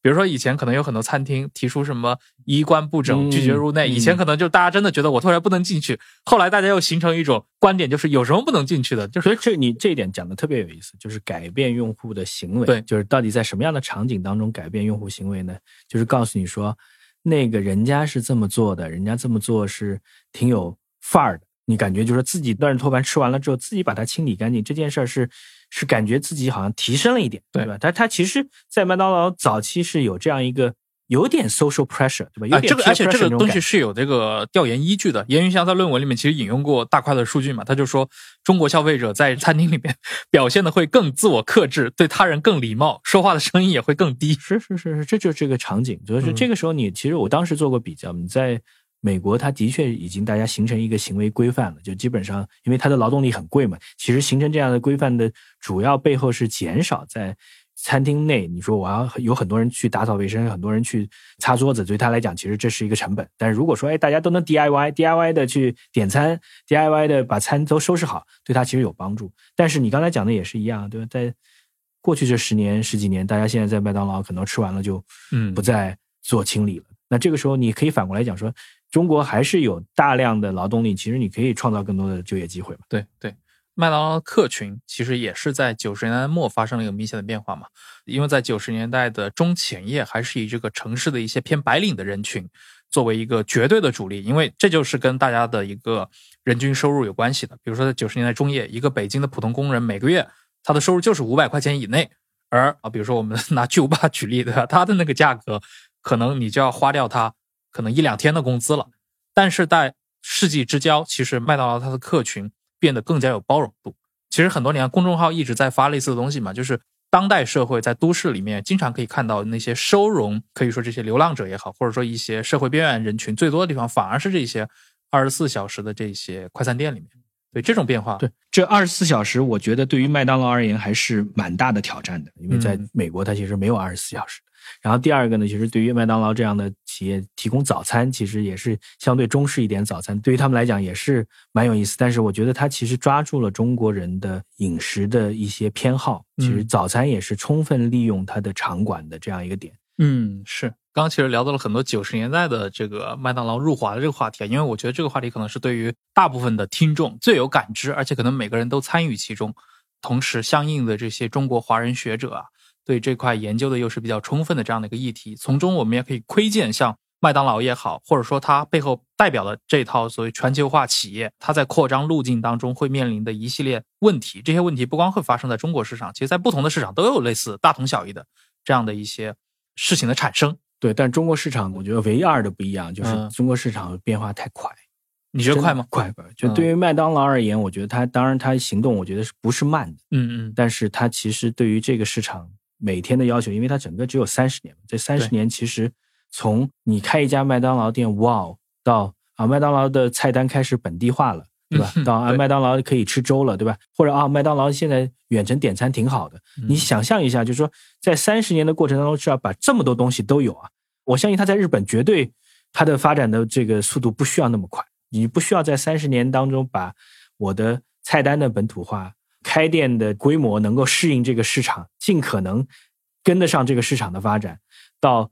比如说以前可能有很多餐厅提出什么衣冠不整、拒绝入内，以前可能就大家真的觉得我突然不能进去。后来大家又形成一种观点，就是有什么不能进去的？就是这你这一点讲的特别有意思，就是改变用户的行为。对，就是到底在什么样的场景当中改变用户行为呢？就是告诉你说，那个人家是这么做的，人家这么做是挺有范儿的。你感觉就是自己端着托盘吃完了之后，自己把它清理干净，这件事儿是。是感觉自己好像提升了一点，对吧？他他其实，在麦当劳早期是有这样一个有点 social pressure，对吧？啊，这个而且这个东西是有这个调研依据的。严云祥在论文里面其实引用过大块的数据嘛，他就说中国消费者在餐厅里面 表现的会更自我克制，对他人更礼貌，说话的声音也会更低。是是是是，这就是这个场景，就是这个时候你其实我当时做过比较，你在。美国，它的确已经大家形成一个行为规范了，就基本上，因为它的劳动力很贵嘛，其实形成这样的规范的主要背后是减少在餐厅内，你说我要有很多人去打扫卫生，很多人去擦桌子，对他来讲，其实这是一个成本。但是如果说，哎，大家都能 DIY，DIY 的去点餐，DIY 的把餐都收拾好，对他其实有帮助。但是你刚才讲的也是一样，对吧？在过去这十年十几年，大家现在在麦当劳可能吃完了就嗯不再做清理了。那这个时候你可以反过来讲说。中国还是有大量的劳动力，其实你可以创造更多的就业机会嘛？对对，麦当劳的客群其实也是在九十年代末发生了一个明显的变化嘛。因为在九十年代的中前叶，还是以这个城市的一些偏白领的人群作为一个绝对的主力，因为这就是跟大家的一个人均收入有关系的。比如说在九十年代中叶，一个北京的普通工人每个月他的收入就是五百块钱以内，而啊，比如说我们 拿巨无霸举例，对吧？他的那个价格，可能你就要花掉他。可能一两天的工资了，但是在世纪之交，其实麦当劳它的客群变得更加有包容度。其实很多年，公众号一直在发类似的东西嘛，就是当代社会在都市里面经常可以看到那些收容，可以说这些流浪者也好，或者说一些社会边缘人群最多的地方，反而是这些二十四小时的这些快餐店里面。对这种变化，对这二十四小时，我觉得对于麦当劳而言还是蛮大的挑战的，因为在美国它其实没有二十四小时。然后第二个呢，其实对于麦当劳这样的企业提供早餐，其实也是相对中式一点早餐，对于他们来讲也是蛮有意思。但是我觉得它其实抓住了中国人的饮食的一些偏好，其实早餐也是充分利用它的场馆的这样一个点。嗯，是。刚刚其实聊到了很多九十年代的这个麦当劳入华的这个话题，因为我觉得这个话题可能是对于大部分的听众最有感知，而且可能每个人都参与其中，同时相应的这些中国华人学者啊。对这块研究的又是比较充分的这样的一个议题，从中我们也可以窥见，像麦当劳也好，或者说它背后代表的这套所谓全球化企业，它在扩张路径当中会面临的一系列问题。这些问题不光会发生在中国市场，其实在不同的市场都有类似大同小异的这样的一些事情的产生。对，但中国市场我觉得唯二的不一样就是中国市场变化太快。你觉得快吗？快快。就对于麦当劳而言，我觉得它当然它行动，我觉得是不是慢的？嗯嗯。但是它其实对于这个市场。每天的要求，因为它整个只有三十年，这三十年其实从你开一家麦当劳店，哇，到啊麦当劳的菜单开始本地化了，对吧？到啊麦当劳可以吃粥了，对吧？或者啊麦当劳现在远程点餐挺好的，你想象一下，就是说在三十年的过程当中是要把这么多东西都有啊，我相信它在日本绝对它的发展的这个速度不需要那么快，你不需要在三十年当中把我的菜单的本土化、开店的规模能够适应这个市场，尽可能跟得上这个市场的发展，到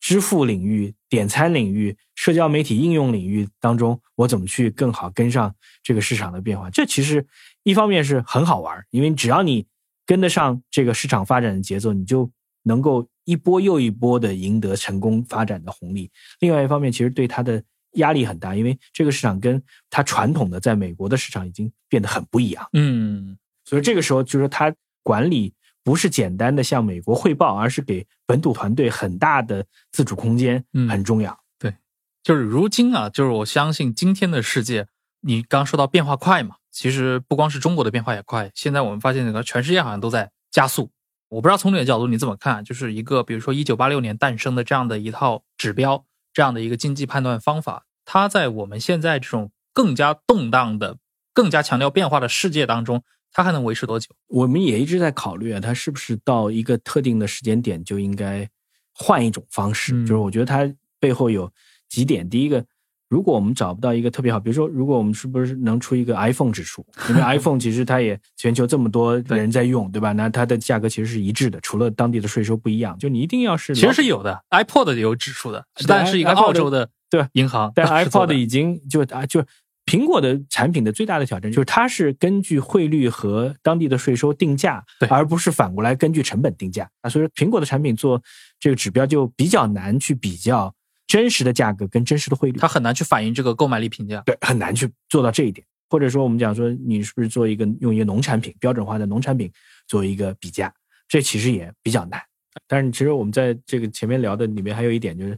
支付领域、点餐领域、社交媒体应用领域当中，我怎么去更好跟上这个市场的变化？这其实一方面是很好玩，因为只要你跟得上这个市场发展的节奏，你就能够一波又一波的赢得成功发展的红利。另外一方面，其实对它的压力很大，因为这个市场跟它传统的在美国的市场已经变得很不一样。嗯，所以这个时候就是他管理不是简单的向美国汇报，而是给本土团队很大的自主空间，嗯很重要。对就是如今啊，就是我相信今天的世界，你刚说到变化快嘛，其实不光是中国的变化也快，现在我们发现整个全世界好像都在加速。我不知道从你的角度你怎么看，就是一个比如说一九八六年诞生的这样的一套指标，这样的一个经济判断方法，它在我们现在这种更加动荡的、更加强调变化的世界当中，它还能维持多久？我们也一直在考虑啊，它是不是到一个特定的时间点就应该换一种方式。嗯就是我觉得它背后有几点，第一个。如果我们找不到一个特别好，比如说，如果我们是不是能出一个 iPhone 指数？因为 iPhone 其实它也 全球这么多人在用，对吧？那它的价格其实是一致的，除了当地的税收不一样。就你一定要是其实是有的，iPod 有指数的，但是一个澳洲的对银行，但 是 iPod 已经就啊就苹果的产品的最大的挑战就是它是根据汇率和当地的税收定价对，而不是反过来根据成本定价啊。所以说苹果的产品做这个指标就比较难去比较真实的价格跟真实的汇率，它很难去反映这个购买力评价。对很难去做到这一点。或者说我们讲说你是不是做一个用一个农产品标准化的农产品做一个比价，这其实也比较难。但是其实我们在这个前面聊的里面还有一点就是，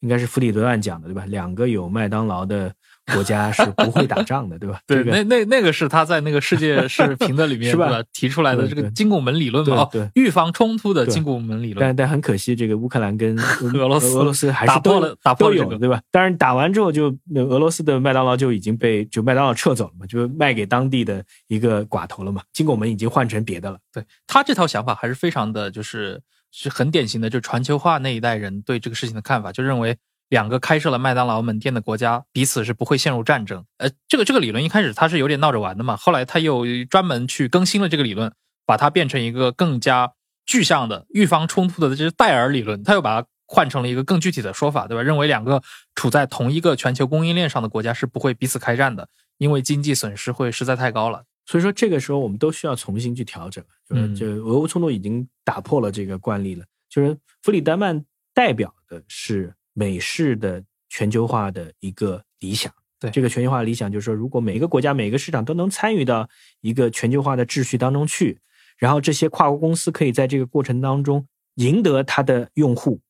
应该是弗里德曼讲的对吧？两个有麦当劳的国家是不会打仗的，对吧？对，这个那那那个是他在那个世界视频的里面 是吧对提出来的这个金拱门理论嘛，对哦，预防冲突的金拱门理论。但但很可惜，这个乌克兰跟 俄罗斯俄罗斯还打是打破了打破都了这个有对吧？当然打完之后就那俄罗斯的麦当劳就已经被就麦当劳撤走了嘛，就卖给当地的一个寡头了嘛。金拱门已经换成别的了。对他这套想法还是非常的，就是是很典型的，就全球化那一代人对这个事情的看法，就认为两个开设了麦当劳门店的国家彼此是不会陷入战争。呃，这个这个理论一开始他是有点闹着玩的嘛，后来他又专门去更新了这个理论，把它变成一个更加具象的预防冲突的这是戴尔理论，他又把它换成了一个更具体的说法，对吧？认为两个处在同一个全球供应链上的国家是不会彼此开战的，因为经济损失会实在太高了。所以说这个时候我们都需要重新去调整，就是俄乌冲突已经打破了这个惯例了。就是弗里德曼代表的是美式的全球化的一个理想。对这个全球化理想，就是说，如果每个国家、每个市场都能参与到一个全球化的秩序当中去，然后这些跨国公司可以在这个过程当中赢得它的用户，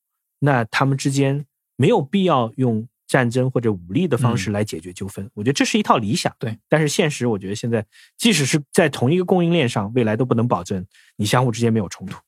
那他们之间没有必要用战争或者武力的方式来解决纠纷。我觉得这是一套理想，对。但是现实，我觉得现在即使是在同一个供应链上，未来都不能保证你相互之间没有冲突。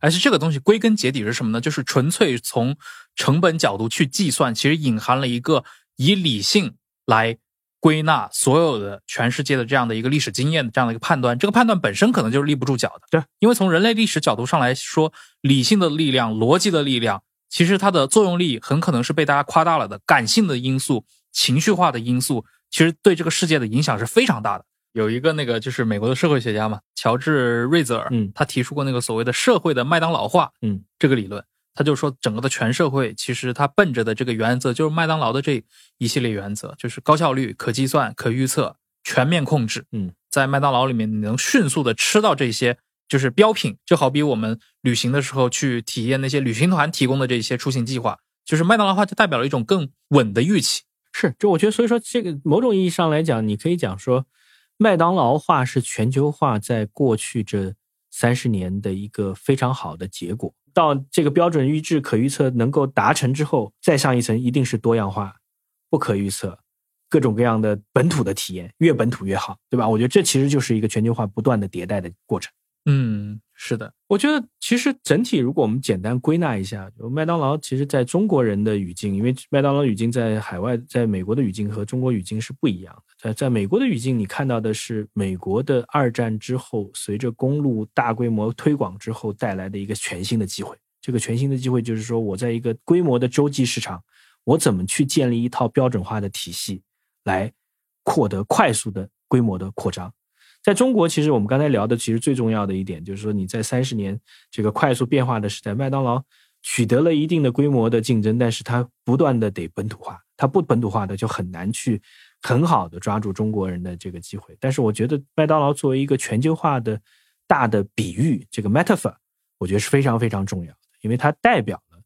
而且这个东西归根结底是什么呢？就是纯粹从成本角度去计算，其实隐含了一个以理性来归纳所有的全世界的这样的一个历史经验的这样的一个判断。这个判断本身可能就是立不住脚的，对，因为从人类历史角度上来说，理性的力量、逻辑的力量，其实它的作用力很可能是被大家夸大了的。感性的因素、情绪化的因素，其实对这个世界的影响是非常大的。有一个那个就是美国的社会学家嘛，乔治瑞泽尔，嗯他提出过那个所谓的社会的麦当劳化，嗯，这个理论，他就说整个的全社会其实他奔着的这个原则就是麦当劳的这一系列原则，就是高效率、可计算、可预测、全面控制。嗯，在麦当劳里面，你能迅速的吃到这些就是标品，就好比我们旅行的时候去体验那些旅行团提供的这些出行计划，就是麦当劳化就代表了一种更稳的预期。是，就我觉得，所以说这个某种意义上来讲，你可以讲说，麦当劳化是全球化在过去这三十年的一个非常好的结果。到这个标准预制可预测能够达成之后，再上一层一定是多样化、不可预测、各种各样的本土的体验，越本土越好，对吧？我觉得这其实就是一个全球化不断的迭代的过程。嗯，是的，我觉得其实整体，如果我们简单归纳一下，麦当劳其实在中国人的语境，因为麦当劳语境在海外，在美国的语境和中国语境是不一样的。在在美国的语境，你看到的是美国的二战之后，随着公路大规模推广之后带来的一个全新的机会，这个全新的机会就是说，我在一个规模的洲际市场，我怎么去建立一套标准化的体系，来获得快速的规模的扩张。在中国，其实我们刚才聊的，其实最重要的一点就是说，你在三十年这个快速变化的时代，麦当劳取得了一定的规模的竞争，但是它不断的得本土化，它不本土化的就很难去很好的抓住中国人的这个机会。但是我觉得麦当劳作为一个全球化的大的比喻，这个 metaphor，我觉得是非常非常重要的，因为它代表了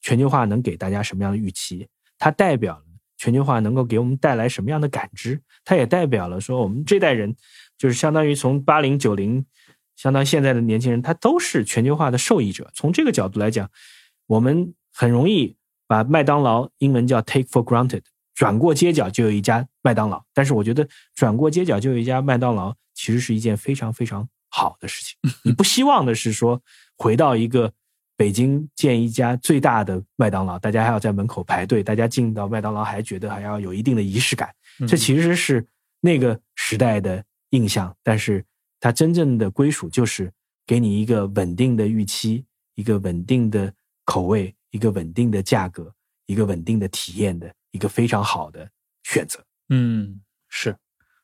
全球化能给大家什么样的预期，它代表了全球化能够给我们带来什么样的感知，它也代表了说我们这代人。就是相当于从八零九零，相当于现在的年轻人，他都是全球化的受益者。从这个角度来讲，我们很容易把麦当劳英文叫 take for granted，转过街角就有一家麦当劳。但是我觉得转过街角就有一家麦当劳，其实是一件非常非常好的事情。你不希望的是说回到一个北京建一家最大的麦当劳，大家还要在门口排队，大家进到麦当劳还觉得还要有一定的仪式感。这其实是那个时代的。印象，但是它真正的归属就是给你一个稳定的预期，一个稳定的口味，一个稳定的价格，一个稳定的体验的一个非常好的选择。嗯，是。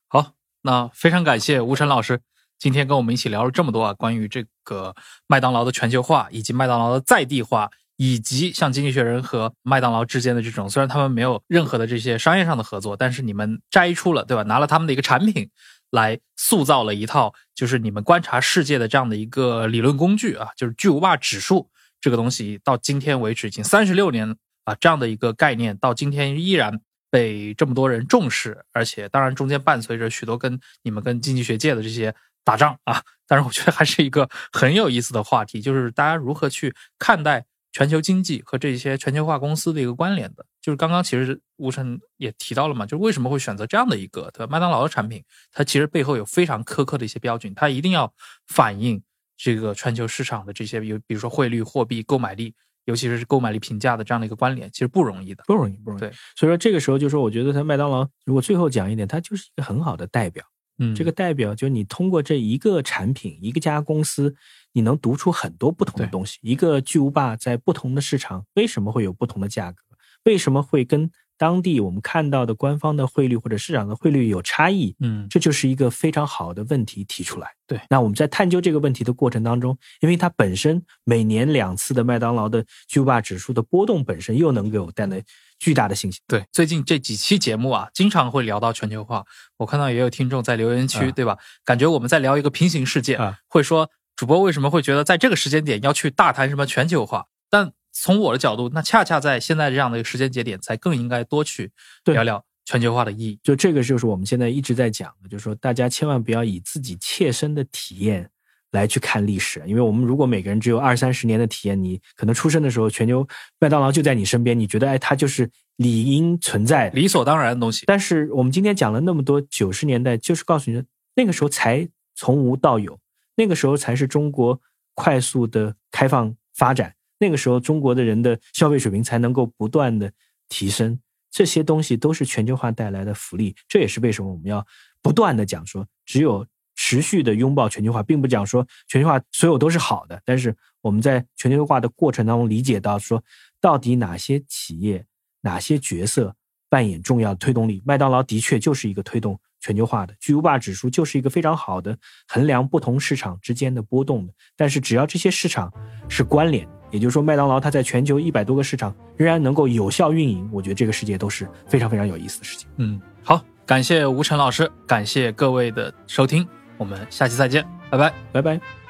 好，那非常感谢吴晨老师今天跟我们一起聊了这么多啊，关于这个麦当劳的全球化，以及麦当劳的在地化，以及像经济学人和麦当劳之间的这种，虽然他们没有任何的这些商业上的合作，但是你们摘出了对吧？拿了他们的一个产品。来塑造了一套，就是你们观察世界的这样的一个理论工具啊，就是巨无霸指数这个东西，到今天为止已经三十六年啊，这样的一个概念到今天依然被这么多人重视，而且当然中间伴随着许多跟你们跟经济学界的这些打仗啊，但是我觉得还是一个很有意思的话题，就是大家如何去看待。全球经济和这些全球化公司的一个关联的，就是刚刚其实吴晨也提到了嘛，就是为什么会选择这样的一个对吧？麦当劳的产品，它其实背后有非常苛刻的一些标准，它一定要反映这个全球市场的这些，有比如说汇率、货币、购买力，尤其是购买力评价的这样的一个关联，其实不容易的，不容易，不容易。对，所以说这个时候就说，我觉得它麦当劳如果最后讲一点，它就是一个很好的代表。嗯，这个代表就是你通过这一个产品，一个家公司。你能读出很多不同的东西。一个巨无霸在不同的市场为什么会有不同的价格？为什么会跟当地我们看到的官方的汇率或者市场的汇率有差异？嗯，这就是一个非常好的问题提出来。对，那我们在探究这个问题的过程当中，因为它本身每年两次的麦当劳的巨无霸指数的波动本身又能给我带来巨大的信息。对，最近这几期节目啊，经常会聊到全球化。我看到也有听众在留言区，对吧？感觉我们在聊一个平行世界，会说。主播为什么会觉得在这个时间点要去大谈什么全球化？但从我的角度，那恰恰在现在这样的一个时间节点，才更应该多去聊聊全球化的意义。就这个，就是我们现在一直在讲的，就是说大家千万不要以自己切身的体验来去看历史，因为我们如果每个人只有二三十年的体验，你可能出生的时候，全球麦当劳就在你身边，你觉得哎，它就是理应存在、理所当然的东西。但是我们今天讲了那么多九十年代，就是告诉你，那个时候才从无到有。那个时候才是中国快速的开放发展，那个时候中国的人的消费水平才能够不断的提升，这些东西都是全球化带来的福利。这也是为什么我们要不断的讲说，只有持续的拥抱全球化，并不讲说全球化所有都是好的。但是我们在全球化的过程当中理解到说，到底哪些企业、哪些角色扮演重要推动力？麦当劳的确就是一个推动。全球化的巨无霸指数就是一个非常好的衡量不同市场之间的波动的，但是只要这些市场是关联，也就是说麦当劳它在全球一百多个市场仍然能够有效运营，我觉得这个世界都是非常非常有意思的事情。嗯，好，感谢吴晨老师，感谢各位的收听，我们下期再见，拜拜，拜拜。